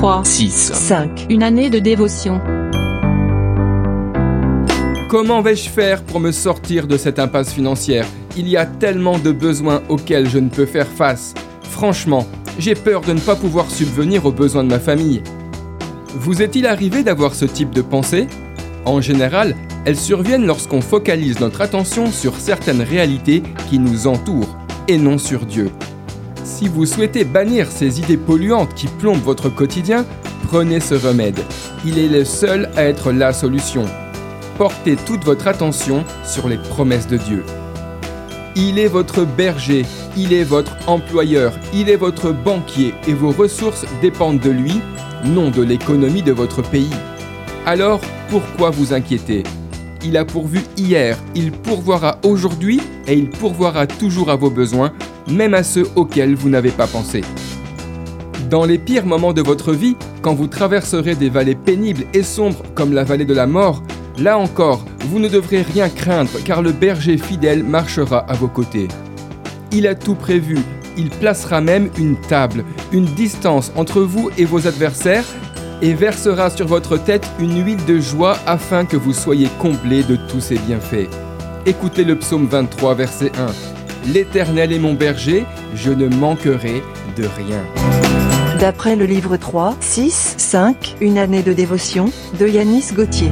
3, 6. 5. Une année de dévotion. Comment vais-je faire pour me sortir de cette impasse financière? Il y a tellement de besoins auxquels je ne peux faire face. Franchement, j'ai peur de ne pas pouvoir subvenir aux besoins de ma famille. Vous est-il arrivé d'avoir ce type de pensée? En général, elles surviennent lorsqu'on focalise notre attention sur certaines réalités qui nous entourent et non sur Dieu. Si vous souhaitez bannir ces idées polluantes qui plombent votre quotidien, prenez ce remède. Il est le seul à être la solution. Portez toute votre attention sur les promesses de Dieu. Il est votre berger, il est votre employeur, il est votre banquier et vos ressources dépendent de lui, non de l'économie de votre pays. Alors, pourquoi vous inquiéter? Il a pourvu hier, il pourvoira aujourd'hui et il pourvoira toujours à vos besoins, même à ceux auxquels vous n'avez pas pensé. Dans les pires moments de votre vie, quand vous traverserez des vallées pénibles et sombres comme la vallée de la mort, là encore, vous ne devrez rien craindre car le berger fidèle marchera à vos côtés. Il a tout prévu, il placera même une table, une distance entre vous et vos adversaires et versera sur votre tête une huile de joie afin que vous soyez comblés de tous ses bienfaits. Écoutez le psaume 23, verset 1. L'Éternel est mon berger, je ne manquerai de rien. D'après le livre 3, 6, 5, Une année de dévotion, de Yanis Gauthier.